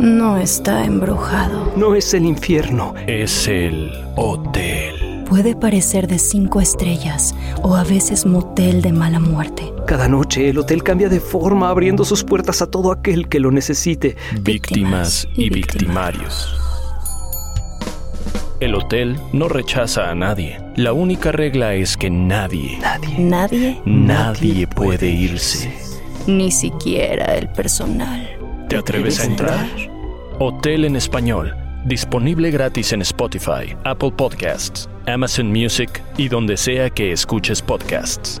No está embrujado. No es el infierno. Es el hotel. Puede parecer de cinco estrellas o a veces motel de mala muerte. Cada noche el hotel cambia de forma abriendo sus puertas a todo aquel que lo necesite. Víctimas y victimarios. El hotel no rechaza a nadie. La única regla es que nadie, Nadie. Nadie, nadie puede irse. ni siquiera el personal. ¿Te atreves a entrar? Hotel en español. Disponible gratis en Spotify, Apple Podcasts, Amazon Music y donde sea que escuches podcasts.